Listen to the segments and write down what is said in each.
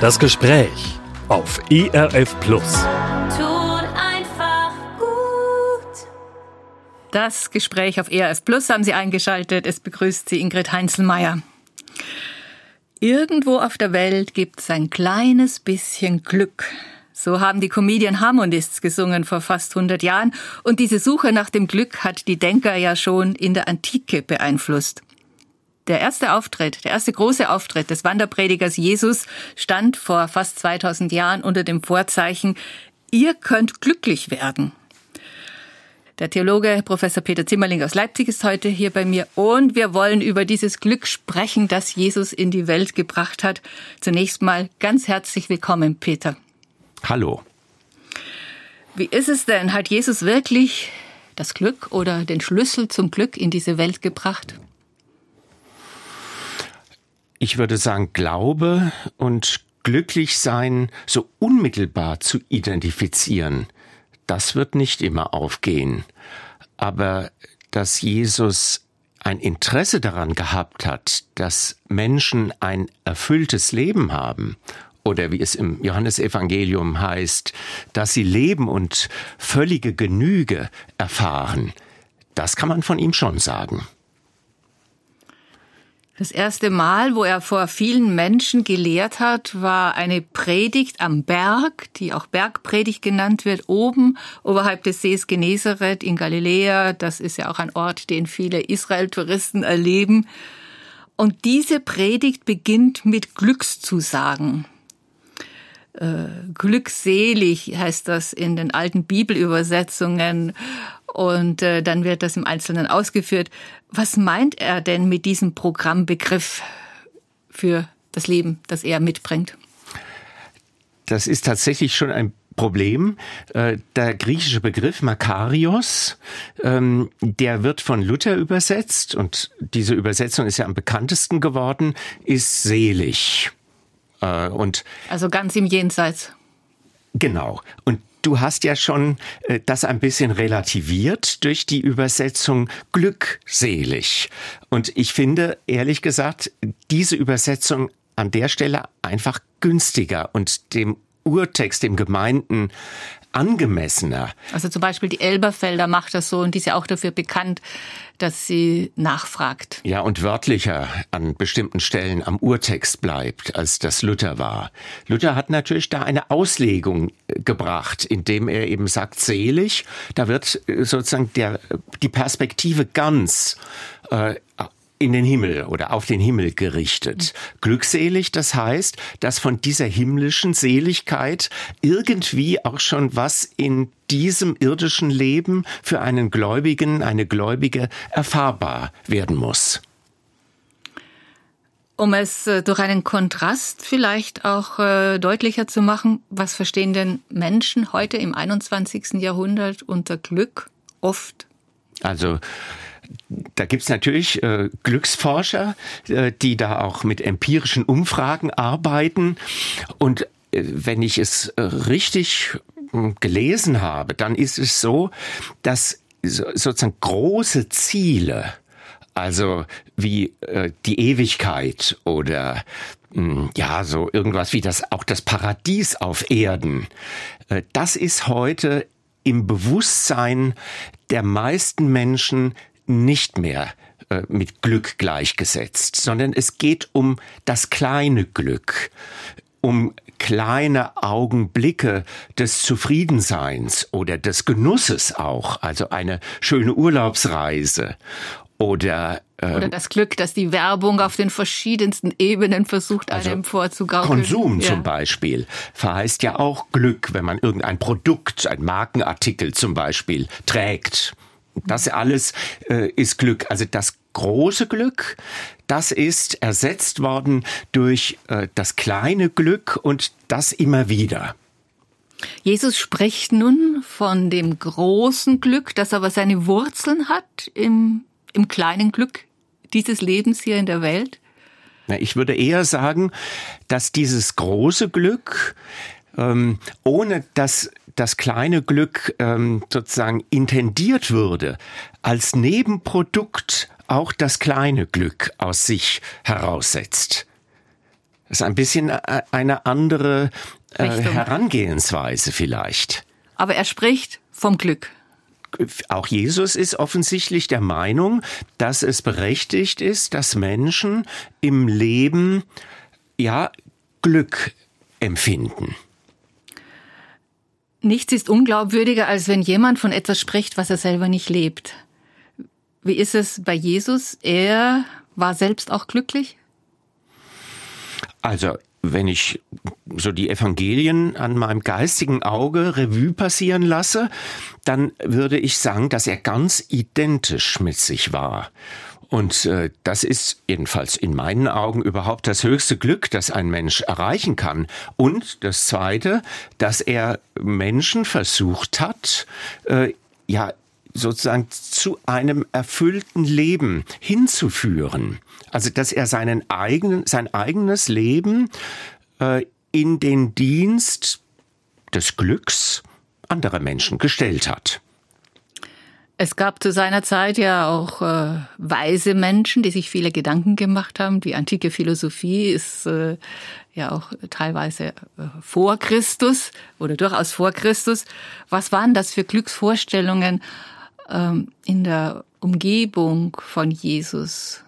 Das Gespräch auf ERF Plus. Tut einfach gut. Das Gespräch auf ERF Plus haben Sie eingeschaltet. Es begrüßt Sie Ingrid Heinzelmeier. Irgendwo auf der Welt gibt es ein kleines bisschen Glück. So haben die Comedian Harmonists gesungen vor fast 100 Jahren. Und diese Suche nach dem Glück hat die Denker ja schon in der Antike beeinflusst. Der erste Auftritt, der erste große Auftritt des Wanderpredigers Jesus stand vor fast 2000 Jahren unter dem Vorzeichen, ihr könnt glücklich werden. Der Theologe Professor Peter Zimmerling aus Leipzig ist heute hier bei mir und wir wollen über dieses Glück sprechen, das Jesus in die Welt gebracht hat. Zunächst mal ganz herzlich willkommen, Peter. Hallo. Wie ist es denn? Hat Jesus wirklich das Glück oder den Schlüssel zum Glück in diese Welt gebracht? Ich würde sagen, Glaube und Glücklichsein so unmittelbar zu identifizieren, das wird nicht immer aufgehen. Aber dass Jesus ein Interesse daran gehabt hat, dass Menschen ein erfülltes Leben haben, oder wie es im Johannesevangelium heißt, dass sie Leben und völlige Genüge erfahren, das kann man von ihm schon sagen. Das erste Mal, wo er vor vielen Menschen gelehrt hat, war eine Predigt am Berg, die auch Bergpredigt genannt wird, oben oberhalb des Sees Genezareth in Galiläa. Das ist ja auch ein Ort, den viele Israel-Touristen erleben. Und diese Predigt beginnt mit Glückszusagen. Äh, glückselig heißt das in den alten Bibelübersetzungen und äh, dann wird das im Einzelnen ausgeführt. Was meint er denn mit diesem Programmbegriff für das Leben, das er mitbringt? Das ist tatsächlich schon ein Problem. Äh, der griechische Begriff Makarios, ähm, der wird von Luther übersetzt und diese Übersetzung ist ja am bekanntesten geworden, ist selig. Äh, und also ganz im Jenseits. Genau. Und Du hast ja schon äh, das ein bisschen relativiert durch die Übersetzung glückselig. Und ich finde, ehrlich gesagt, diese Übersetzung an der Stelle einfach günstiger und dem Urtext, dem gemeinten angemessener. Also zum Beispiel die Elberfelder macht das so und die ist ja auch dafür bekannt, dass sie nachfragt. Ja, und wörtlicher an bestimmten Stellen am Urtext bleibt, als das Luther war. Luther hat natürlich da eine Auslegung äh, gebracht, indem er eben sagt, selig, da wird äh, sozusagen der, die Perspektive ganz äh, in den Himmel oder auf den Himmel gerichtet. Glückselig, das heißt, dass von dieser himmlischen Seligkeit irgendwie auch schon was in diesem irdischen Leben für einen Gläubigen, eine Gläubige erfahrbar werden muss. Um es äh, durch einen Kontrast vielleicht auch äh, deutlicher zu machen, was verstehen denn Menschen heute im 21. Jahrhundert unter Glück oft? Also da gibt's natürlich äh, Glücksforscher, äh, die da auch mit empirischen Umfragen arbeiten. Und äh, wenn ich es äh, richtig hm, gelesen habe, dann ist es so, dass so, sozusagen große Ziele, also wie äh, die Ewigkeit oder hm, ja, so irgendwas wie das, auch das Paradies auf Erden, äh, das ist heute im Bewusstsein der meisten Menschen nicht mehr äh, mit Glück gleichgesetzt, sondern es geht um das kleine Glück, um kleine Augenblicke des Zufriedenseins oder des Genusses auch, also eine schöne Urlaubsreise oder äh, oder das Glück, dass die Werbung auf den verschiedensten Ebenen versucht, also einem vorzugaukeln. Konsum ja. zum Beispiel verheißt ja auch Glück, wenn man irgendein Produkt, ein Markenartikel zum Beispiel trägt. Das alles äh, ist Glück. Also das große Glück, das ist ersetzt worden durch äh, das kleine Glück und das immer wieder. Jesus spricht nun von dem großen Glück, das aber seine Wurzeln hat im, im kleinen Glück dieses Lebens hier in der Welt. Na, ich würde eher sagen, dass dieses große Glück, ähm, ohne dass das kleine Glück ähm, sozusagen intendiert würde, als Nebenprodukt auch das kleine Glück aus sich heraussetzt. Das ist ein bisschen äh, eine andere äh, Herangehensweise vielleicht. Aber er spricht vom Glück. Auch Jesus ist offensichtlich der Meinung, dass es berechtigt ist, dass Menschen im Leben ja Glück empfinden. Nichts ist unglaubwürdiger, als wenn jemand von etwas spricht, was er selber nicht lebt. Wie ist es bei Jesus? Er war selbst auch glücklich? Also, wenn ich so die Evangelien an meinem geistigen Auge Revue passieren lasse, dann würde ich sagen, dass er ganz identisch mit sich war. Und äh, das ist jedenfalls in meinen Augen überhaupt das höchste Glück, das ein Mensch erreichen kann. Und das Zweite, dass er Menschen versucht hat, äh, ja sozusagen zu einem erfüllten Leben hinzuführen. Also dass er seinen eigenen, sein eigenes Leben äh, in den Dienst des Glücks anderer Menschen gestellt hat. Es gab zu seiner Zeit ja auch äh, weise Menschen, die sich viele Gedanken gemacht haben. Die antike Philosophie ist äh, ja auch teilweise äh, vor Christus oder durchaus vor Christus. Was waren das für Glücksvorstellungen ähm, in der Umgebung von Jesus?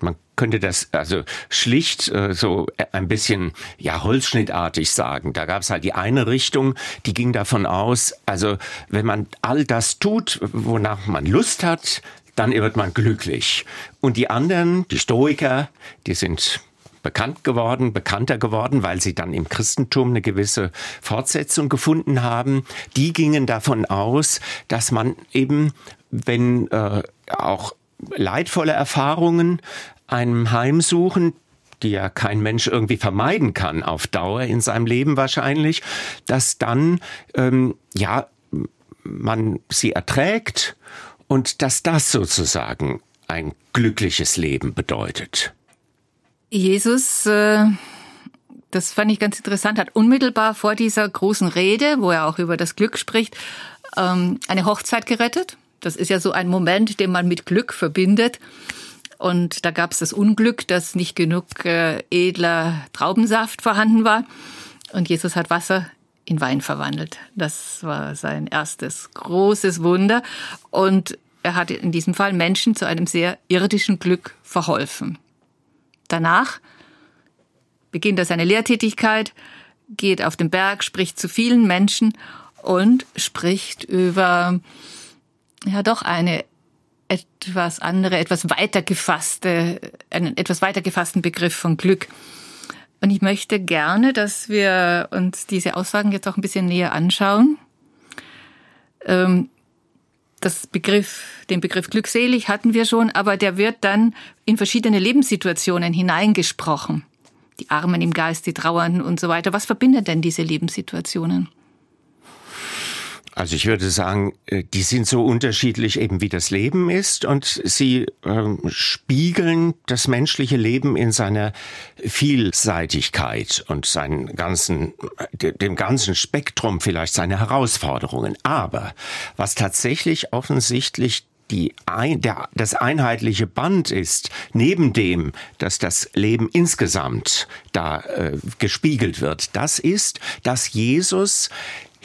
Man könnte das also schlicht äh, so ein bisschen ja holzschnittartig sagen. Da gab es halt die eine Richtung, die ging davon aus, also wenn man all das tut, wonach man Lust hat, dann wird man glücklich. Und die anderen, die Stoiker, die sind bekannt geworden, bekannter geworden, weil sie dann im Christentum eine gewisse Fortsetzung gefunden haben. Die gingen davon aus, dass man eben, wenn äh, auch leidvolle Erfahrungen einem heimsuchen, die ja kein Mensch irgendwie vermeiden kann auf Dauer in seinem Leben wahrscheinlich, dass dann ähm, ja man sie erträgt und dass das sozusagen ein glückliches Leben bedeutet. Jesus, äh, das fand ich ganz interessant, hat unmittelbar vor dieser großen Rede, wo er auch über das Glück spricht, ähm, eine Hochzeit gerettet. Das ist ja so ein Moment, den man mit Glück verbindet. Und da gab es das Unglück, dass nicht genug äh, edler Traubensaft vorhanden war. Und Jesus hat Wasser in Wein verwandelt. Das war sein erstes großes Wunder. Und er hat in diesem Fall Menschen zu einem sehr irdischen Glück verholfen. Danach beginnt er seine Lehrtätigkeit, geht auf den Berg, spricht zu vielen Menschen und spricht über ja doch eine etwas andere, etwas weiter gefasste, einen etwas weiter gefassten Begriff von Glück. Und ich möchte gerne, dass wir uns diese Aussagen jetzt auch ein bisschen näher anschauen. Ähm, das Begriff, den Begriff glückselig hatten wir schon, aber der wird dann in verschiedene Lebenssituationen hineingesprochen. Die Armen im Geist, die Trauernden und so weiter. Was verbindet denn diese Lebenssituationen? Also ich würde sagen, äh, die sind so unterschiedlich eben wie das Leben ist und sie ähm, spiegeln das menschliche Leben in seiner Vielseitigkeit und seinen ganzen, dem ganzen Spektrum vielleicht seine Herausforderungen. Aber was tatsächlich offensichtlich die ein, der, das einheitliche Band ist, neben dem, dass das Leben insgesamt da äh, gespiegelt wird, das ist, dass Jesus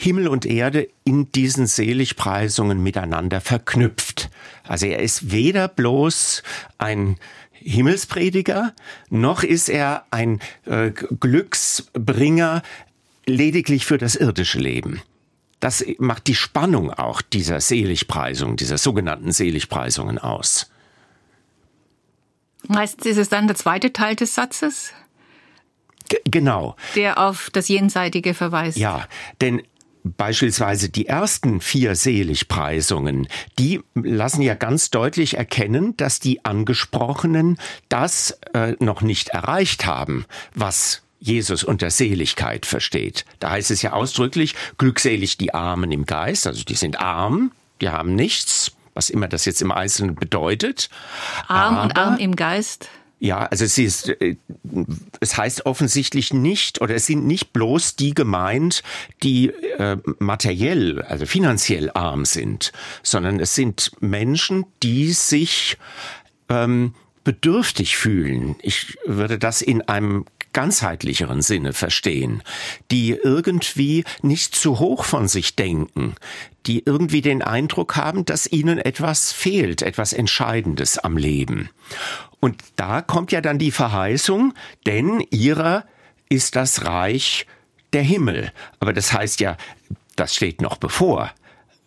Himmel und Erde in diesen Seligpreisungen miteinander verknüpft. Also er ist weder bloß ein Himmelsprediger, noch ist er ein äh, Glücksbringer lediglich für das irdische Leben. Das macht die Spannung auch dieser Seligpreisung, dieser sogenannten Seligpreisungen aus. Meistens ist es dann der zweite Teil des Satzes? G genau. Der auf das Jenseitige verweist. Ja, denn Beispielsweise die ersten vier Seligpreisungen, die lassen ja ganz deutlich erkennen, dass die Angesprochenen das äh, noch nicht erreicht haben, was Jesus unter Seligkeit versteht. Da heißt es ja ausdrücklich, glückselig die Armen im Geist, also die sind arm, die haben nichts, was immer das jetzt im Einzelnen bedeutet. Arm und arm im Geist. Ja, also es ist, äh, es heißt offensichtlich nicht oder es sind nicht bloß die gemeint, die äh, materiell, also finanziell arm sind, sondern es sind Menschen, die sich ähm, bedürftig fühlen. Ich würde das in einem ganzheitlicheren Sinne verstehen, die irgendwie nicht zu hoch von sich denken, die irgendwie den Eindruck haben, dass ihnen etwas fehlt, etwas Entscheidendes am Leben. Und da kommt ja dann die Verheißung, denn ihrer ist das Reich der Himmel. Aber das heißt ja, das steht noch bevor.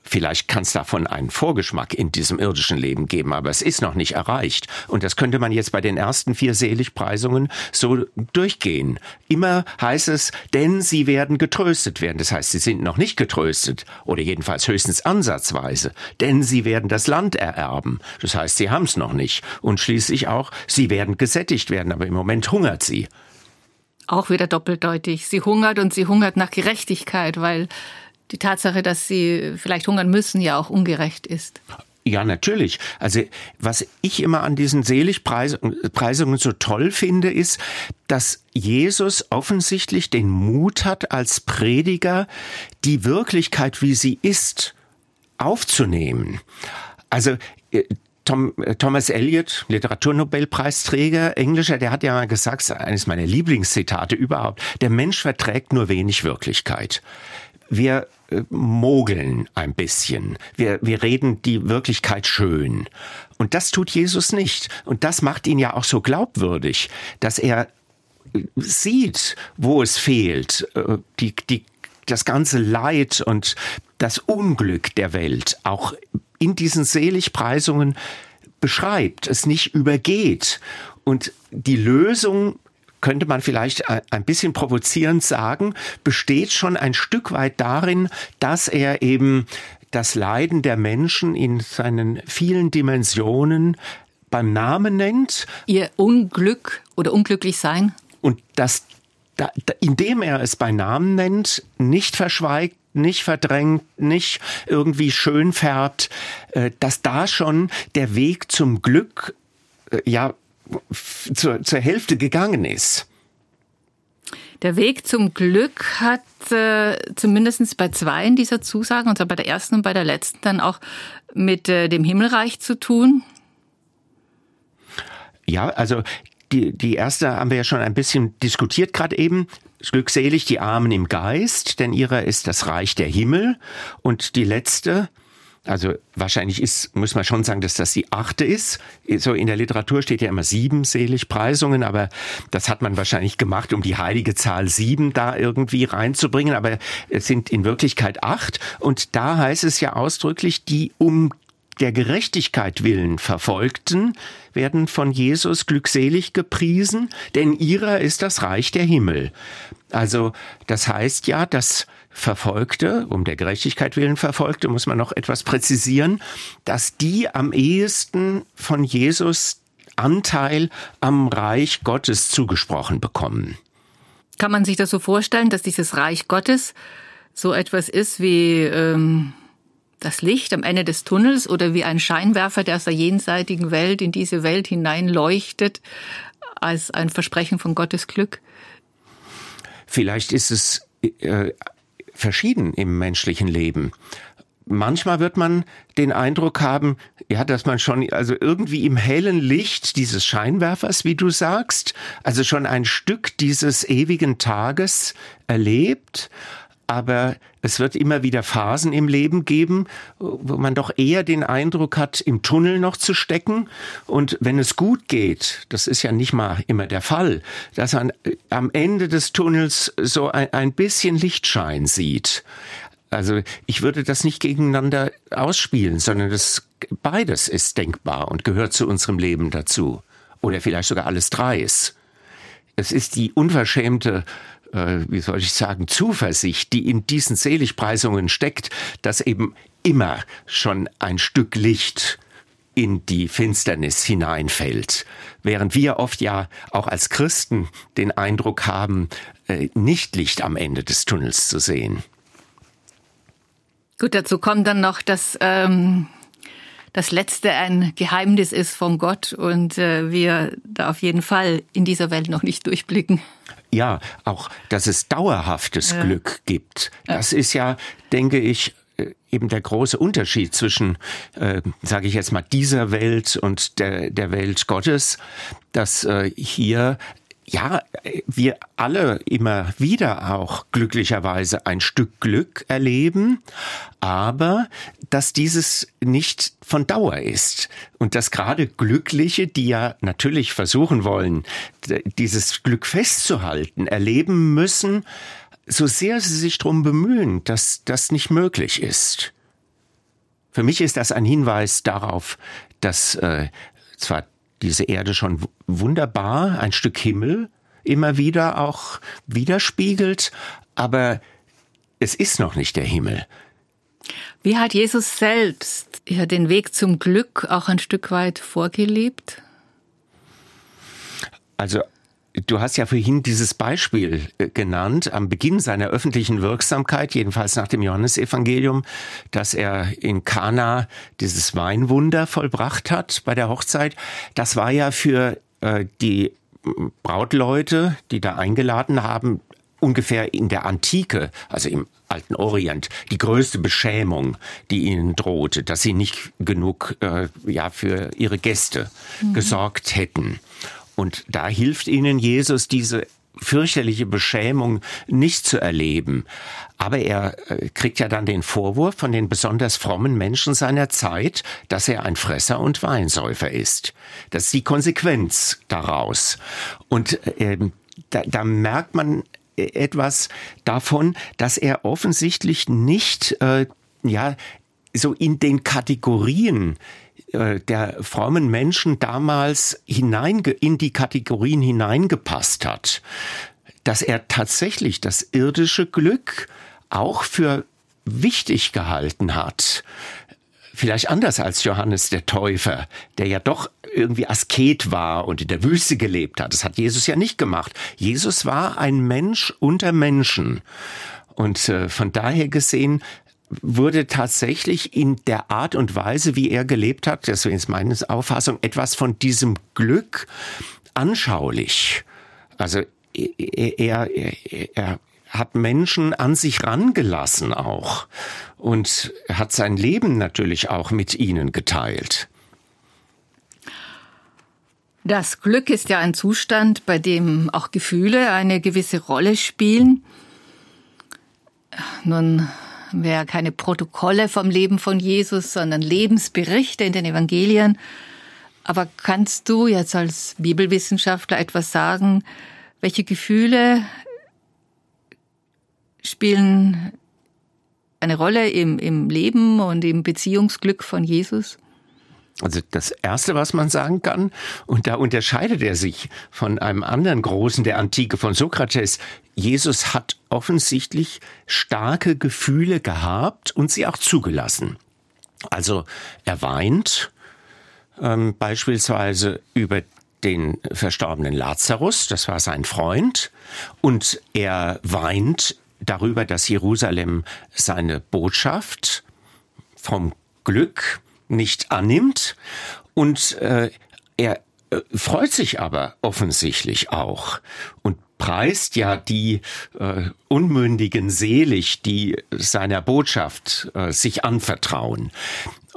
Vielleicht kann es davon einen Vorgeschmack in diesem irdischen Leben geben, aber es ist noch nicht erreicht. Und das könnte man jetzt bei den ersten vier Seligpreisungen so durchgehen. Immer heißt es, denn sie werden getröstet werden. Das heißt, sie sind noch nicht getröstet oder jedenfalls höchstens ansatzweise, denn sie werden das Land ererben. Das heißt, sie haben es noch nicht. Und schließlich auch, sie werden gesättigt werden, aber im Moment hungert sie. Auch wieder doppeldeutig. Sie hungert und sie hungert nach Gerechtigkeit, weil die Tatsache, dass sie vielleicht hungern müssen, ja auch ungerecht ist. Ja, natürlich. Also was ich immer an diesen Seligpreisungen so toll finde, ist, dass Jesus offensichtlich den Mut hat, als Prediger die Wirklichkeit, wie sie ist, aufzunehmen. Also äh, Tom, äh, Thomas Eliot, Literaturnobelpreisträger, Englischer, der hat ja mal gesagt, eines meiner Lieblingszitate überhaupt, der Mensch verträgt nur wenig Wirklichkeit wir äh, mogeln ein bisschen. Wir, wir reden die Wirklichkeit schön. Und das tut Jesus nicht. Und das macht ihn ja auch so glaubwürdig, dass er äh, sieht, wo es fehlt, äh, die, die, das ganze Leid und das Unglück der Welt auch in diesen Seligpreisungen beschreibt, es nicht übergeht. Und die Lösung könnte man vielleicht ein bisschen provozierend sagen, besteht schon ein Stück weit darin, dass er eben das Leiden der Menschen in seinen vielen Dimensionen beim Namen nennt. Ihr Unglück oder unglücklich sein. Und das, da, indem er es bei Namen nennt, nicht verschweigt, nicht verdrängt, nicht irgendwie schön färbt, äh, dass da schon der Weg zum Glück äh, ja zur, zur Hälfte gegangen ist. Der Weg zum Glück hat äh, zumindest bei zwei in dieser Zusagen, und zwar bei der ersten und bei der letzten, dann auch mit äh, dem Himmelreich zu tun. Ja, also die, die erste haben wir ja schon ein bisschen diskutiert gerade eben. Glückselig die Armen im Geist, denn ihrer ist das Reich der Himmel. Und die letzte, also wahrscheinlich ist, muss man schon sagen, dass das die achte ist. So in der Literatur steht ja immer sieben Seligpreisungen, aber das hat man wahrscheinlich gemacht, um die heilige Zahl sieben da irgendwie reinzubringen. Aber es sind in Wirklichkeit acht. Und da heißt es ja ausdrücklich, die um der Gerechtigkeit willen Verfolgten werden von Jesus glückselig gepriesen, denn ihrer ist das Reich der Himmel. Also das heißt ja, dass Verfolgte, um der Gerechtigkeit willen Verfolgte, muss man noch etwas präzisieren, dass die am ehesten von Jesus Anteil am Reich Gottes zugesprochen bekommen. Kann man sich das so vorstellen, dass dieses Reich Gottes so etwas ist wie ähm, das Licht am Ende des Tunnels oder wie ein Scheinwerfer, der aus der jenseitigen Welt in diese Welt hinein leuchtet, als ein Versprechen von Gottes Glück? Vielleicht ist es äh, verschieden im menschlichen Leben. Manchmal wird man den Eindruck haben, ja, dass man schon, also irgendwie im hellen Licht dieses Scheinwerfers, wie du sagst, also schon ein Stück dieses ewigen Tages erlebt aber es wird immer wieder Phasen im Leben geben, wo man doch eher den Eindruck hat, im Tunnel noch zu stecken. Und wenn es gut geht, das ist ja nicht mal immer der Fall, dass man am Ende des Tunnels so ein, ein bisschen Lichtschein sieht. Also ich würde das nicht gegeneinander ausspielen, sondern das beides ist denkbar und gehört zu unserem Leben dazu. Oder vielleicht sogar alles dreis. Es ist die unverschämte äh, wie soll ich sagen, Zuversicht, die in diesen Seligpreisungen steckt, dass eben immer schon ein Stück Licht in die Finsternis hineinfällt. Während wir oft ja auch als Christen den Eindruck haben, äh, nicht Licht am Ende des Tunnels zu sehen. Gut, dazu kommt dann noch, dass ähm, das Letzte ein Geheimnis ist von Gott und äh, wir da auf jeden Fall in dieser Welt noch nicht durchblicken. Ja, auch, dass es dauerhaftes ja. Glück gibt. Das ja. ist ja, denke ich, äh, eben der große Unterschied zwischen, äh, sage ich jetzt mal, dieser Welt und der, der Welt Gottes, dass äh, hier ja, wir alle immer wieder auch glücklicherweise ein Stück Glück erleben, aber dass dieses nicht von Dauer ist und dass gerade Glückliche, die ja natürlich versuchen wollen, dieses Glück festzuhalten, erleben müssen, so sehr sie sich darum bemühen, dass das nicht möglich ist. Für mich ist das ein Hinweis darauf, dass äh, zwar diese Erde schon wunderbar, ein Stück Himmel, immer wieder auch widerspiegelt, aber es ist noch nicht der Himmel. Wie hat Jesus selbst ja, den Weg zum Glück auch ein Stück weit vorgelebt? Also Du hast ja vorhin dieses Beispiel äh, genannt am Beginn seiner öffentlichen Wirksamkeit, jedenfalls nach dem Johannesevangelium, dass er in Kana dieses Weinwunder vollbracht hat bei der Hochzeit. Das war ja für äh, die Brautleute, die da eingeladen haben, ungefähr in der Antike, also im alten Orient, die größte Beschämung, die ihnen drohte, dass sie nicht genug äh, ja für ihre Gäste mhm. gesorgt hätten. Und da hilft ihnen Jesus, diese fürchterliche Beschämung nicht zu erleben. Aber er äh, kriegt ja dann den Vorwurf von den besonders frommen Menschen seiner Zeit, dass er ein Fresser und Weinsäufer ist. Das ist die Konsequenz daraus. Und äh, da, da merkt man etwas davon, dass er offensichtlich nicht, äh, ja, so in den Kategorien äh, der frommen Menschen damals hinein, in die Kategorien hineingepasst hat, dass er tatsächlich das irdische Glück auch für wichtig gehalten hat. Vielleicht anders als Johannes der Täufer, der ja doch irgendwie Asket war und in der Wüste gelebt hat. Das hat Jesus ja nicht gemacht. Jesus war ein Mensch unter Menschen. Und äh, von daher gesehen wurde tatsächlich in der Art und Weise, wie er gelebt hat, deswegen ist meine Auffassung, etwas von diesem Glück anschaulich. Also er, er, er hat Menschen an sich rangelassen auch und hat sein Leben natürlich auch mit ihnen geteilt. Das Glück ist ja ein Zustand, bei dem auch Gefühle eine gewisse Rolle spielen. Nun wir keine Protokolle vom Leben von Jesus, sondern Lebensberichte in den Evangelien. Aber kannst du jetzt als Bibelwissenschaftler etwas sagen, welche Gefühle spielen eine Rolle im, im Leben und im Beziehungsglück von Jesus? Also das Erste, was man sagen kann, und da unterscheidet er sich von einem anderen Großen der Antike, von Sokrates, Jesus hat offensichtlich starke Gefühle gehabt und sie auch zugelassen. Also er weint ähm, beispielsweise über den verstorbenen Lazarus, das war sein Freund, und er weint darüber, dass Jerusalem seine Botschaft vom Glück nicht annimmt und äh, er äh, freut sich aber offensichtlich auch und preist ja die äh, Unmündigen selig, die seiner Botschaft äh, sich anvertrauen.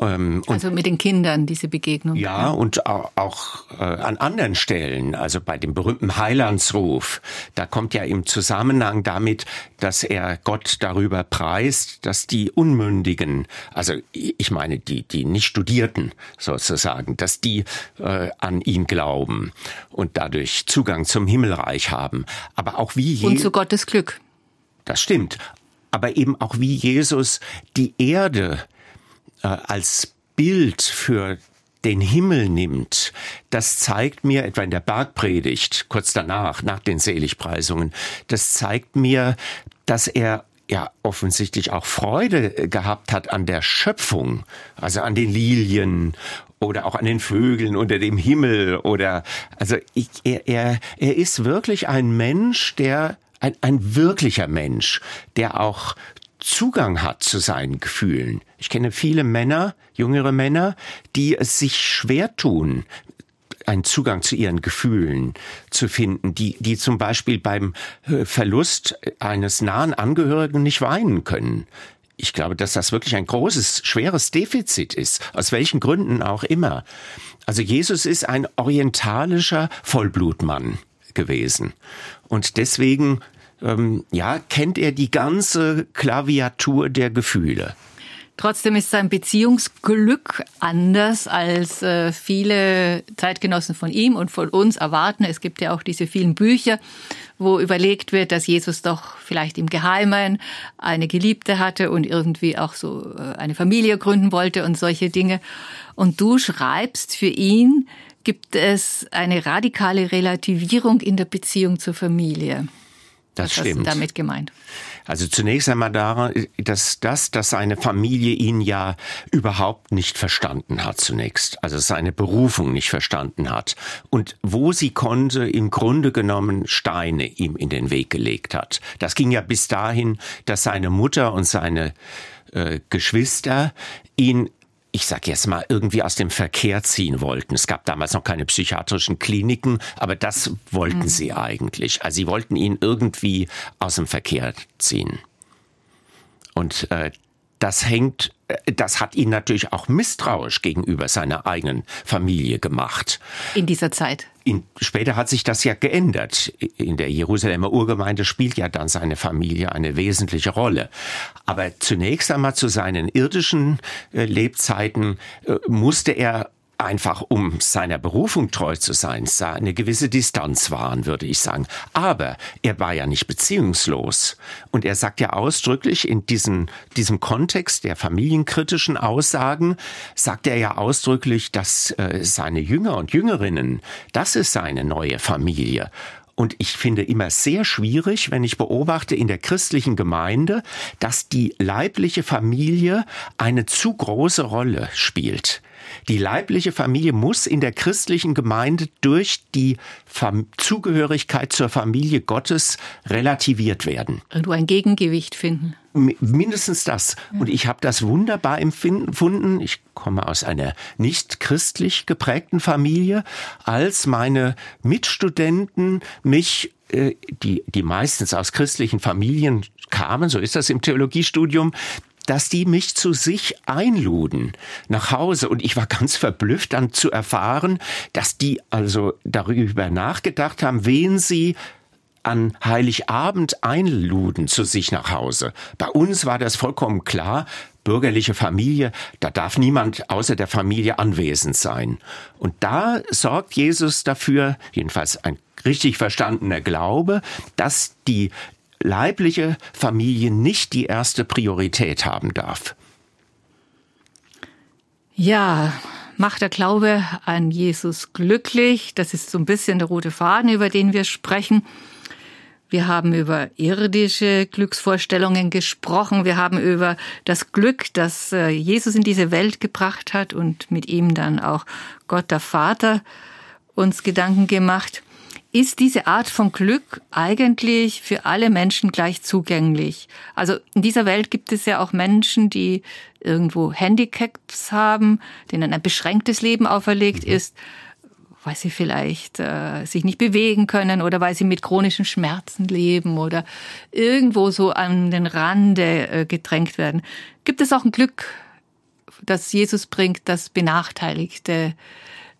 Ähm, also mit den Kindern diese Begegnung. Ja, und auch, auch äh, an anderen Stellen, also bei dem berühmten Heilandsruf, da kommt ja im Zusammenhang damit, dass er Gott darüber preist, dass die Unmündigen, also ich meine die, die nicht Studierten sozusagen, dass die äh, an ihn glauben und dadurch Zugang zum Himmelreich haben. Aber auch wie und zu Gottes Glück. Das stimmt. Aber eben auch wie Jesus die Erde äh, als Bild für den Himmel nimmt, das zeigt mir etwa in der Bergpredigt kurz danach, nach den Seligpreisungen, das zeigt mir, dass er ja offensichtlich auch Freude gehabt hat an der Schöpfung, also an den Lilien oder auch an den Vögeln unter dem Himmel oder also ich, er, er, er ist wirklich ein Mensch, der ein, ein wirklicher Mensch, der auch Zugang hat zu seinen Gefühlen. Ich kenne viele Männer, jüngere Männer, die es sich schwer tun, einen Zugang zu ihren Gefühlen zu finden, die, die zum Beispiel beim äh, Verlust eines nahen Angehörigen nicht weinen können. Ich glaube, dass das wirklich ein großes, schweres Defizit ist, aus welchen Gründen auch immer. Also Jesus ist ein orientalischer Vollblutmann gewesen. Und deswegen, ähm, ja, kennt er die ganze Klaviatur der Gefühle. Trotzdem ist sein Beziehungsglück anders als äh, viele Zeitgenossen von ihm und von uns erwarten. Es gibt ja auch diese vielen Bücher, wo überlegt wird, dass Jesus doch vielleicht im Geheimen eine Geliebte hatte und irgendwie auch so äh, eine Familie gründen wollte und solche Dinge. Und du schreibst für ihn, gibt es eine radikale Relativierung in der Beziehung zur Familie. Das Was stimmt. ist damit gemeint? Also zunächst einmal daran, dass das, dass seine Familie ihn ja überhaupt nicht verstanden hat zunächst, also seine Berufung nicht verstanden hat und wo sie konnte, im Grunde genommen Steine ihm in den Weg gelegt hat. Das ging ja bis dahin, dass seine Mutter und seine äh, Geschwister ihn ich sag jetzt mal, irgendwie aus dem Verkehr ziehen wollten. Es gab damals noch keine psychiatrischen Kliniken, aber das wollten mhm. sie eigentlich. Also sie wollten ihn irgendwie aus dem Verkehr ziehen. Und äh, das hängt, äh, das hat ihn natürlich auch misstrauisch gegenüber seiner eigenen Familie gemacht. In dieser Zeit. In, später hat sich das ja geändert. In der Jerusalemer Urgemeinde spielt ja dann seine Familie eine wesentliche Rolle. Aber zunächst einmal zu seinen irdischen äh, Lebzeiten äh, musste er einfach um seiner Berufung treu zu sein, eine gewisse Distanz wahren, würde ich sagen. Aber er war ja nicht beziehungslos. Und er sagt ja ausdrücklich in diesem, diesem Kontext der familienkritischen Aussagen, sagt er ja ausdrücklich, dass äh, seine Jünger und Jüngerinnen, das ist seine neue Familie. Und ich finde immer sehr schwierig, wenn ich beobachte in der christlichen Gemeinde, dass die leibliche Familie eine zu große Rolle spielt. Die leibliche Familie muss in der christlichen Gemeinde durch die Fam Zugehörigkeit zur Familie Gottes relativiert werden. Du ein Gegengewicht finden. Mindestens das. Und ich habe das wunderbar empfunden. Ich komme aus einer nicht christlich geprägten Familie, als meine Mitstudenten mich äh, die, die meistens aus christlichen Familien kamen, so ist das im Theologiestudium, dass die mich zu sich einluden nach Hause. Und ich war ganz verblüfft dann zu erfahren, dass die also darüber nachgedacht haben, wen sie an Heiligabend einluden zu sich nach Hause. Bei uns war das vollkommen klar, bürgerliche Familie, da darf niemand außer der Familie anwesend sein. Und da sorgt Jesus dafür, jedenfalls ein richtig verstandener Glaube, dass die leibliche Familie nicht die erste Priorität haben darf. Ja, macht der Glaube an Jesus glücklich. Das ist so ein bisschen der rote Faden, über den wir sprechen. Wir haben über irdische Glücksvorstellungen gesprochen. Wir haben über das Glück, das äh, Jesus in diese Welt gebracht hat und mit ihm dann auch Gott der Vater uns Gedanken gemacht ist diese Art von Glück eigentlich für alle Menschen gleich zugänglich. Also in dieser Welt gibt es ja auch Menschen, die irgendwo Handicaps haben, denen ein beschränktes Leben auferlegt mhm. ist, weil sie vielleicht äh, sich nicht bewegen können oder weil sie mit chronischen Schmerzen leben oder irgendwo so an den Rande äh, gedrängt werden. Gibt es auch ein Glück, das Jesus bringt, das Benachteiligte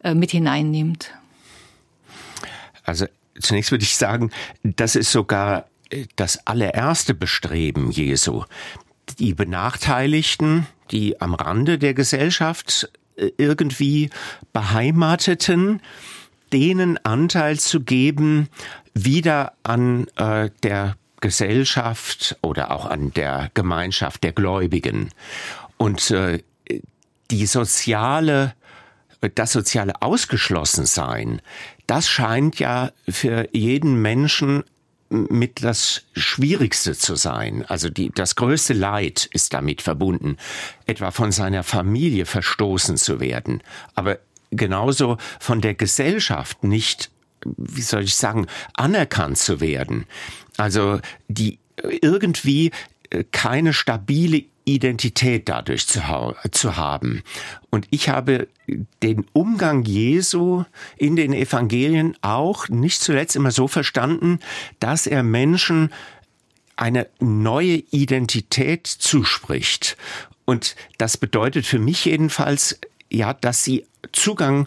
äh, mit hineinnimmt? Also zunächst würde ich sagen, das ist sogar äh, das allererste Bestreben Jesu. Die Benachteiligten, die am Rande der Gesellschaft äh, irgendwie beheimateten, denen Anteil zu geben, wieder an äh, der Gesellschaft oder auch an der Gemeinschaft der Gläubigen. Und äh, die soziale das soziale Ausgeschlossensein, das scheint ja für jeden Menschen mit das Schwierigste zu sein. Also die, das größte Leid ist damit verbunden, etwa von seiner Familie verstoßen zu werden, aber genauso von der Gesellschaft nicht, wie soll ich sagen, anerkannt zu werden. Also die irgendwie äh, keine stabile Identität dadurch zu, zu, haben. Und ich habe den Umgang Jesu in den Evangelien auch nicht zuletzt immer so verstanden, dass er Menschen eine neue Identität zuspricht. Und das bedeutet für mich jedenfalls, ja, dass sie Zugang,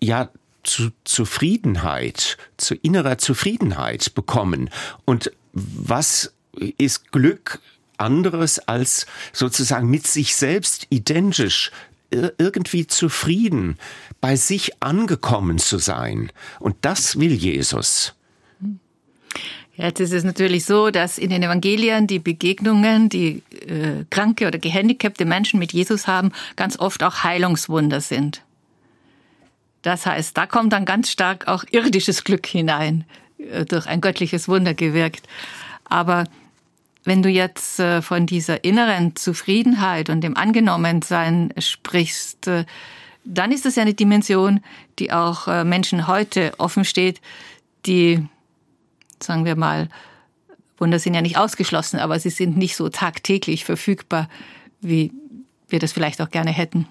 ja, zu Zufriedenheit, zu innerer Zufriedenheit bekommen. Und was ist Glück anderes als sozusagen mit sich selbst identisch irgendwie zufrieden, bei sich angekommen zu sein. Und das will Jesus. Jetzt ist es natürlich so, dass in den Evangelien die Begegnungen, die äh, kranke oder gehandicapte Menschen mit Jesus haben, ganz oft auch Heilungswunder sind. Das heißt, da kommt dann ganz stark auch irdisches Glück hinein, äh, durch ein göttliches Wunder gewirkt. Aber wenn du jetzt äh, von dieser inneren Zufriedenheit und dem Angenommensein sprichst, äh, dann ist das ja eine Dimension, die auch äh, Menschen heute offen steht, die, sagen wir mal, Wunder sind ja nicht ausgeschlossen, aber sie sind nicht so tagtäglich verfügbar, wie wir das vielleicht auch gerne hätten.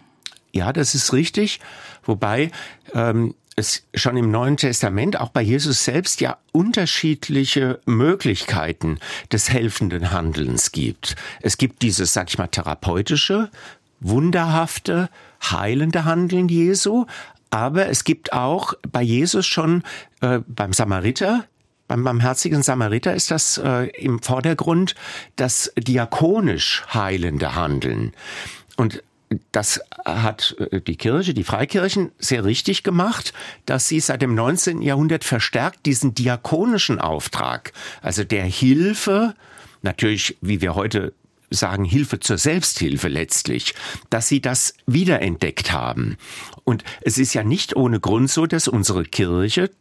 Ja, das ist richtig. Wobei ähm, es schon im Neuen Testament, auch bei Jesus selbst, ja unterschiedliche Möglichkeiten des helfenden Handelns gibt. Es gibt dieses, sag ich mal, therapeutische, wunderhafte, heilende Handeln Jesu, aber es gibt auch bei Jesus schon äh, beim Samariter, beim barmherzigen Samariter ist das äh, im Vordergrund das diakonisch heilende Handeln. Und das hat äh, die Kirche, die Freikirchen sehr richtig gemacht, dass sie seit dem 19. Jahrhundert verstärkt diesen diakonischen Auftrag, also der Hilfe, natürlich, wie wir heute sagen, Hilfe zur Selbsthilfe letztlich, dass sie das wiederentdeckt haben. Und es ist ja nicht ohne Grund so, dass unsere Kirche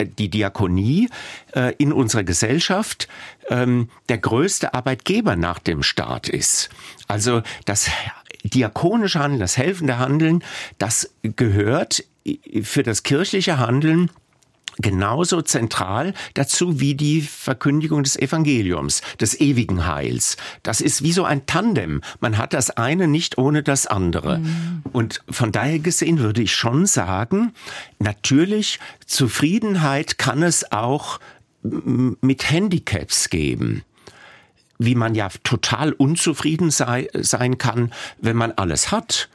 die Diakonie äh, in unserer Gesellschaft ähm, der größte Arbeitgeber nach dem Staat ist. Also das diakonische Handeln, das helfende Handeln, das gehört für das kirchliche Handeln genauso zentral dazu wie die Verkündigung des Evangeliums, des ewigen Heils. Das ist wie so ein Tandem. Man hat das eine nicht ohne das andere. Mhm. Und von daher gesehen würde ich schon sagen, natürlich Zufriedenheit kann es auch mit Handicaps geben wie man ja total unzufrieden sei, sein kann, wenn man alles hat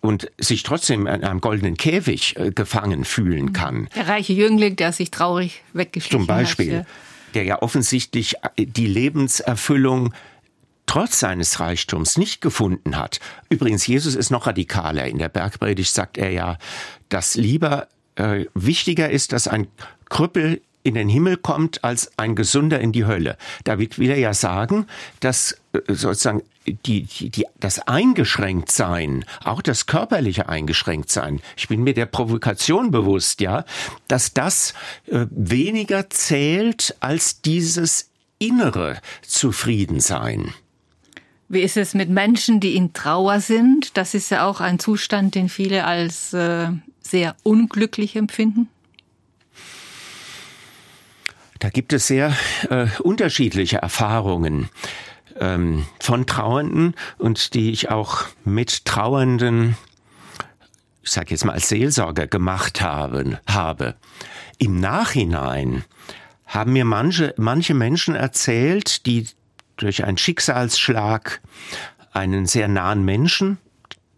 und sich trotzdem in einem goldenen Käfig äh, gefangen fühlen kann. Der reiche Jüngling, der sich traurig weggeschlichen Zum Beispiel, hat, der ja offensichtlich äh, die Lebenserfüllung trotz seines Reichtums nicht gefunden hat. Übrigens, Jesus ist noch radikaler. In der Bergpredigt sagt er ja, dass lieber äh, wichtiger ist, dass ein Krüppel in den Himmel kommt als ein Gesunder in die Hölle. David will er ja sagen, dass äh, sozusagen die, die, die, das Eingeschränktsein, auch das körperliche Eingeschränktsein, ich bin mir der Provokation bewusst, ja, dass das äh, weniger zählt als dieses innere Zufriedensein. Wie ist es mit Menschen, die in Trauer sind? Das ist ja auch ein Zustand, den viele als äh, sehr unglücklich empfinden. Da gibt es sehr äh, unterschiedliche Erfahrungen ähm, von Trauernden und die ich auch mit Trauernden, ich sage jetzt mal als Seelsorger gemacht habe, habe. Im Nachhinein haben mir manche, manche Menschen erzählt, die durch einen Schicksalsschlag einen sehr nahen Menschen,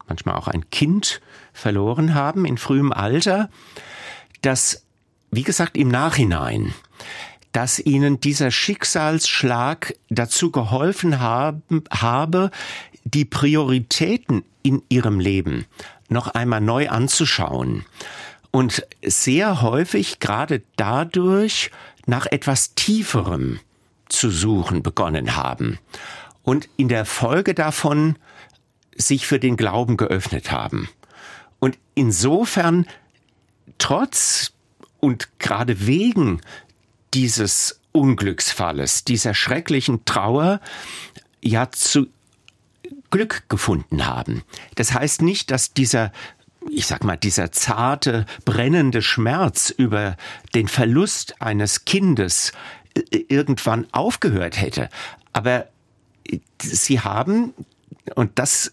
manchmal auch ein Kind verloren haben in frühem Alter, dass, wie gesagt, im Nachhinein dass ihnen dieser Schicksalsschlag dazu geholfen haben, habe, die Prioritäten in ihrem Leben noch einmal neu anzuschauen. Und sehr häufig gerade dadurch nach etwas Tieferem zu suchen begonnen haben. Und in der Folge davon sich für den Glauben geöffnet haben. Und insofern trotz und gerade wegen dieses Unglücksfalles, dieser schrecklichen Trauer, ja zu Glück gefunden haben. Das heißt nicht, dass dieser ich sag mal, dieser zarte, brennende Schmerz über den Verlust eines Kindes äh, irgendwann aufgehört hätte. Aber sie haben, und das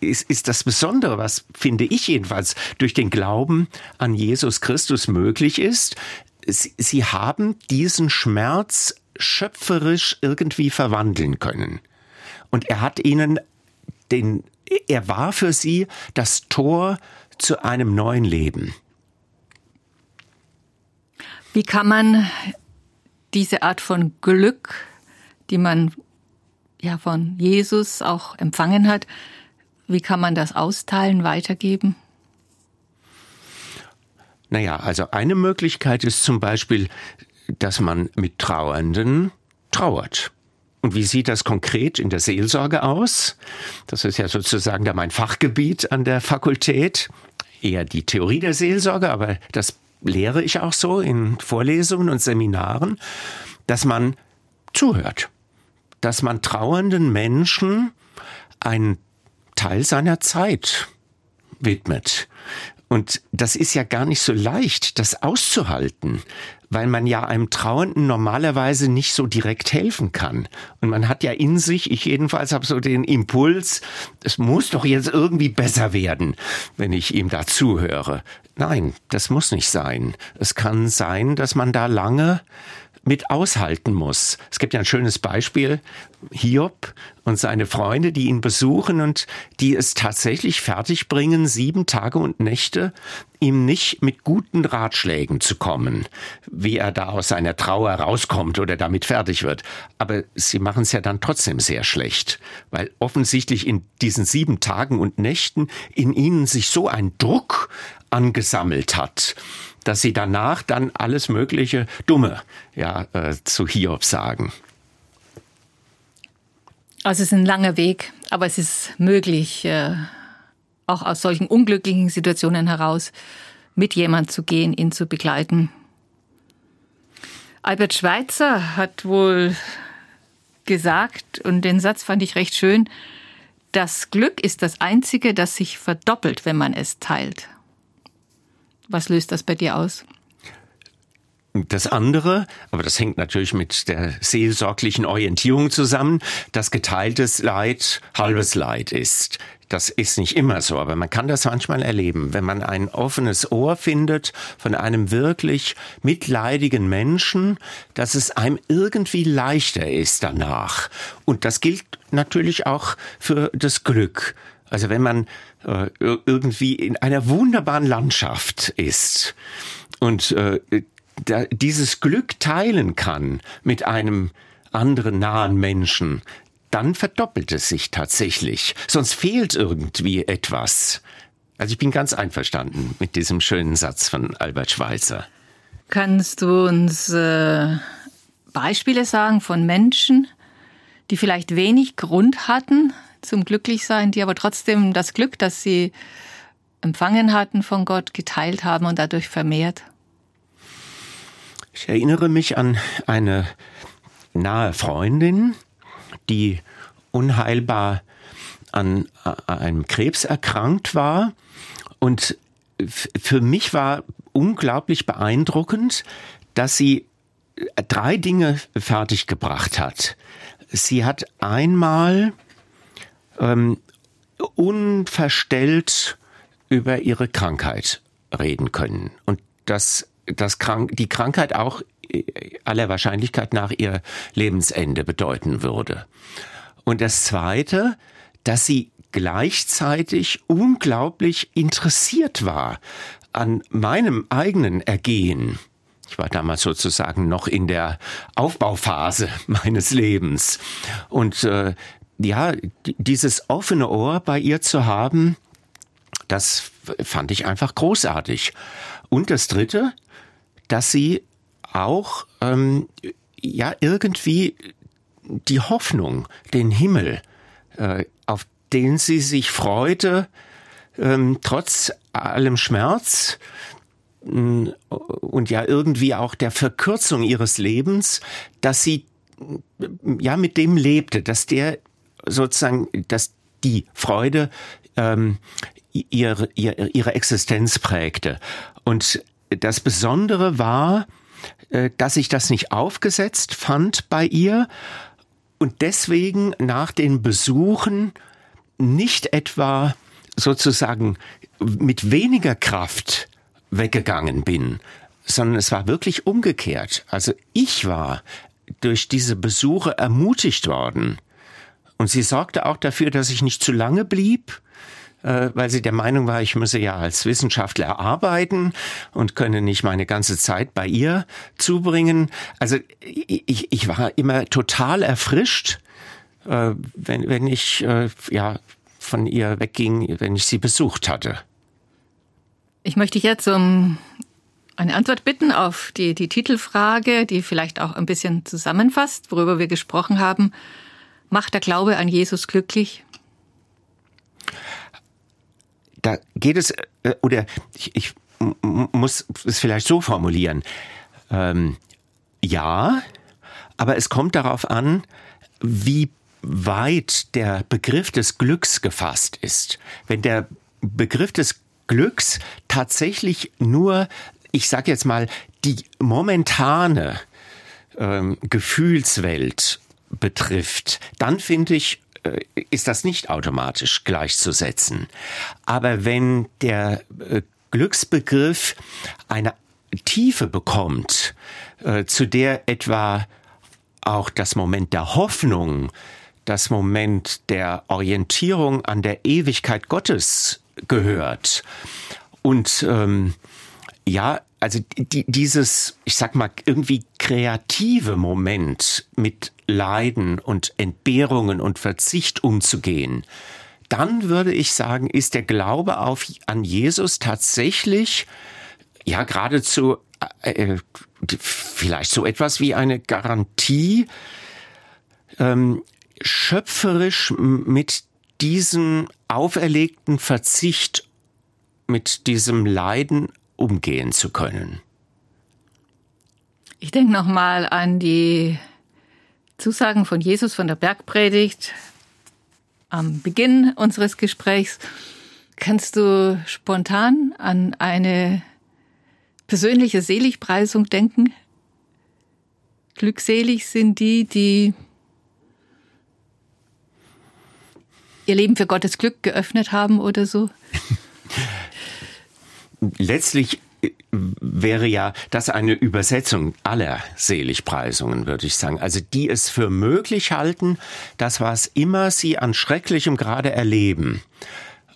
ist, ist das Besondere, was finde ich jedenfalls durch den Glauben an Jesus Christus möglich ist, sie, sie haben diesen Schmerz schöpferisch irgendwie verwandeln können. Und er hat ihnen den, er war für sie das Tor zu einem neuen Leben. Wie kann man diese Art von Glück, die man ja von Jesus auch empfangen hat, wie kann man das austeilen, weitergeben? Naja, also eine Möglichkeit ist zum Beispiel, dass man mit Trauernden trauert. Und wie sieht das konkret in der Seelsorge aus? Das ist ja sozusagen da mein Fachgebiet an der Fakultät. Eher die Theorie der Seelsorge, aber das lehre ich auch so in Vorlesungen und Seminaren, dass man zuhört, dass man trauernden Menschen einen Teil seiner Zeit widmet. Und das ist ja gar nicht so leicht, das auszuhalten, weil man ja einem Trauernden normalerweise nicht so direkt helfen kann. Und man hat ja in sich, ich jedenfalls habe so den Impuls, es muss doch jetzt irgendwie besser werden, wenn ich ihm da zuhöre. Nein, das muss nicht sein. Es kann sein, dass man da lange mit aushalten muss. Es gibt ja ein schönes Beispiel, Hiob und seine Freunde, die ihn besuchen und die es tatsächlich fertigbringen, sieben Tage und Nächte ihm nicht mit guten Ratschlägen zu kommen, wie er da aus seiner Trauer rauskommt oder damit fertig wird. Aber sie machen es ja dann trotzdem sehr schlecht, weil offensichtlich in diesen sieben Tagen und Nächten in ihnen sich so ein Druck angesammelt hat, dass sie danach dann alles mögliche Dumme ja, äh, zu Hiob sagen. Also es ist ein langer Weg, aber es ist möglich, äh, auch aus solchen unglücklichen Situationen heraus mit jemand zu gehen, ihn zu begleiten. Albert Schweitzer hat wohl gesagt, und den Satz fand ich recht schön, das Glück ist das Einzige, das sich verdoppelt, wenn man es teilt. Was löst das bei dir aus? Das andere, aber das hängt natürlich mit der seelsorglichen Orientierung zusammen, dass geteiltes Leid halbes Leid ist. Das ist nicht immer so, aber man kann das manchmal erleben, wenn man ein offenes Ohr findet von einem wirklich mitleidigen Menschen, dass es einem irgendwie leichter ist danach. Und das gilt natürlich auch für das Glück. Also wenn man äh, irgendwie in einer wunderbaren Landschaft ist und äh, da, dieses Glück teilen kann mit einem anderen nahen Menschen, dann verdoppelt es sich tatsächlich. Sonst fehlt irgendwie etwas. Also ich bin ganz einverstanden mit diesem schönen Satz von Albert Schweitzer. Kannst du uns äh, Beispiele sagen von Menschen, die vielleicht wenig Grund hatten, zum Glücklichsein, die aber trotzdem das Glück, das sie empfangen hatten von Gott, geteilt haben und dadurch vermehrt? Ich erinnere mich an eine nahe Freundin, die unheilbar an einem Krebs erkrankt war. Und für mich war unglaublich beeindruckend, dass sie drei Dinge fertiggebracht hat. Sie hat einmal ähm, unverstellt über ihre Krankheit reden können und dass das Krank die Krankheit auch äh, aller Wahrscheinlichkeit nach ihr Lebensende bedeuten würde. Und das Zweite, dass sie gleichzeitig unglaublich interessiert war an meinem eigenen Ergehen. Ich war damals sozusagen noch in der Aufbauphase meines Lebens. Und äh, ja, dieses offene Ohr bei ihr zu haben, das fand ich einfach großartig. Und das Dritte, dass sie auch ähm, ja irgendwie die Hoffnung, den Himmel, äh, auf den sie sich freute, ähm, trotz allem Schmerz mm, und ja irgendwie auch der Verkürzung ihres Lebens, dass sie ja mit dem lebte, dass der sozusagen, dass die Freude ähm, ihre, ihre, ihre Existenz prägte. Und das Besondere war, äh, dass ich das nicht aufgesetzt fand bei ihr und deswegen nach den Besuchen nicht etwa sozusagen mit weniger Kraft weggegangen bin, sondern es war wirklich umgekehrt. Also ich war durch diese Besuche ermutigt worden. Und sie sorgte auch dafür, dass ich nicht zu lange blieb, äh, weil sie der Meinung war, ich müsse ja als Wissenschaftler arbeiten und könne nicht meine ganze Zeit bei ihr zubringen. Also ich, ich war immer total erfrischt, äh, wenn, wenn ich äh, ja von ihr wegging, wenn ich sie besucht hatte. Ich möchte jetzt um eine Antwort bitten auf die, die Titelfrage, die vielleicht auch ein bisschen zusammenfasst, worüber wir gesprochen haben. Macht der Glaube an Jesus glücklich? Da geht es, äh, oder ich, ich muss es vielleicht so formulieren. Ähm, ja, aber es kommt darauf an, wie weit der Begriff des Glücks gefasst ist. Wenn der Begriff des Glücks tatsächlich nur, ich sage jetzt mal, die momentane ähm, Gefühlswelt betrifft, dann finde ich, äh, ist das nicht automatisch gleichzusetzen. Aber wenn der äh, Glücksbegriff eine Tiefe bekommt, äh, zu der etwa auch das Moment der Hoffnung, das Moment der Orientierung an der Ewigkeit Gottes gehört. Und ähm, ja, also die, dieses, ich sag mal, irgendwie kreative Moment mit Leiden und Entbehrungen und Verzicht umzugehen, dann würde ich sagen, ist der Glaube auf, an Jesus tatsächlich ja geradezu äh, äh vielleicht so etwas wie eine Garantie, ähm, schöpferisch mit diesem auferlegten Verzicht, mit diesem Leiden umgehen zu können. Ich denke nochmal an die Zusagen von Jesus von der Bergpredigt am Beginn unseres Gesprächs. Kannst du spontan an eine persönliche Seligpreisung denken? Glückselig sind die, die ihr Leben für Gottes Glück geöffnet haben oder so? Letztlich äh, wäre ja das eine Übersetzung aller Seligpreisungen, würde ich sagen. Also die es für möglich halten, dass was immer sie an Schrecklichem gerade erleben,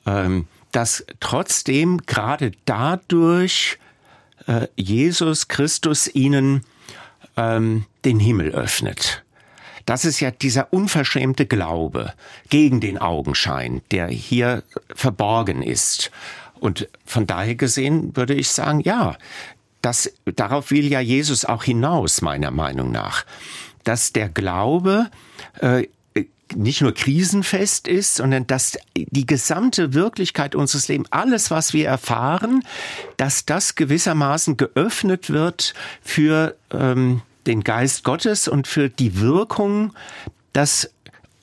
ähm, dass trotzdem gerade dadurch äh, Jesus Christus ihnen ähm, den Himmel öffnet. Das ist ja dieser unverschämte Glaube gegen den Augenschein, der hier verborgen ist. Und von daher gesehen würde ich sagen, ja, das, darauf will ja Jesus auch hinaus, meiner Meinung nach. Dass der Glaube äh, nicht nur krisenfest ist, sondern dass die gesamte Wirklichkeit unseres Lebens, alles, was wir erfahren, dass das gewissermaßen geöffnet wird für ähm, den Geist Gottes und für die Wirkung, dass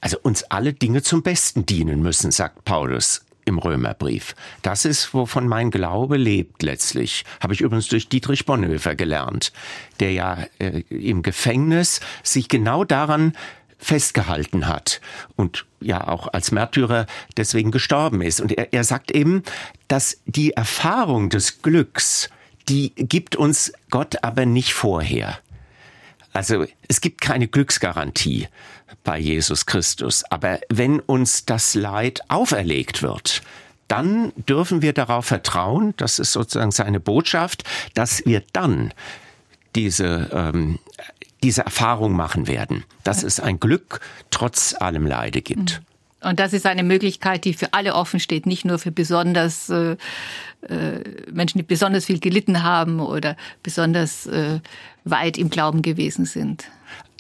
also uns alle Dinge zum Besten dienen müssen, sagt Paulus im Römerbrief. Das ist, wovon mein Glaube lebt letztlich. Habe ich übrigens durch Dietrich Bonhoeffer gelernt, der ja äh, im Gefängnis sich genau daran festgehalten hat und ja auch als Märtyrer deswegen gestorben ist. Und er, er sagt eben, dass die Erfahrung des Glücks, die gibt uns Gott aber nicht vorher. Also es gibt keine Glücksgarantie bei Jesus Christus. Aber wenn uns das Leid auferlegt wird, dann dürfen wir darauf vertrauen, das ist sozusagen seine Botschaft, dass wir dann diese, ähm, diese Erfahrung machen werden, dass es ein Glück trotz allem Leide gibt. Mhm. Und das ist eine Möglichkeit, die für alle offen steht, nicht nur für besonders äh, äh, Menschen, die besonders viel gelitten haben oder besonders äh, weit im Glauben gewesen sind.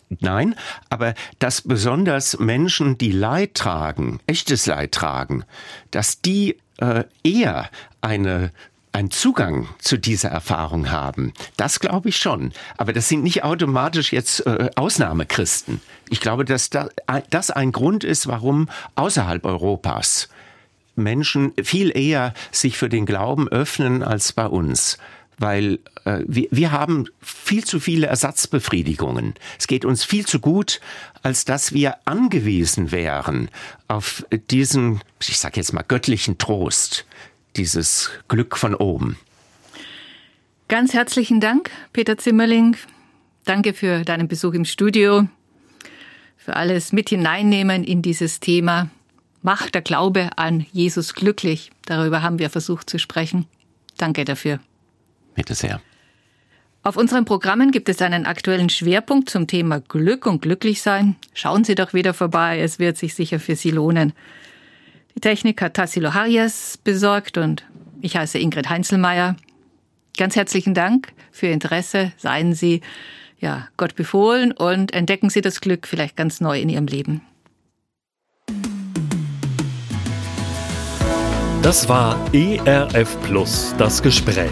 Nein, aber dass besonders Menschen, die Leid tragen, echtes Leid tragen, dass die äh, eher eine einen Zugang zu dieser Erfahrung haben. Das glaube ich schon. Aber das sind nicht automatisch jetzt äh, Ausnahmechristen. Ich glaube, dass da, das ein Grund ist, warum außerhalb Europas Menschen viel eher sich für den Glauben öffnen als bei uns weil äh, wir, wir haben viel zu viele Ersatzbefriedigungen. Es geht uns viel zu gut, als dass wir angewiesen wären auf diesen, ich sage jetzt mal, göttlichen Trost, dieses Glück von oben. Ganz herzlichen Dank, Peter Zimmerling. Danke für deinen Besuch im Studio, für alles mit hineinnehmen in dieses Thema. Macht der Glaube an Jesus glücklich? Darüber haben wir versucht zu sprechen. Danke dafür. Bitte sehr. Auf unseren Programmen gibt es einen aktuellen Schwerpunkt zum Thema Glück und Glücklichsein. Schauen Sie doch wieder vorbei, es wird sich sicher für Sie lohnen. Die Technik hat Tassilo Harjes besorgt und ich heiße Ingrid Heinzelmeier. Ganz herzlichen Dank für Ihr Interesse. Seien Sie ja, Gott befohlen und entdecken Sie das Glück vielleicht ganz neu in Ihrem Leben. Das war ERF Plus, das Gespräch.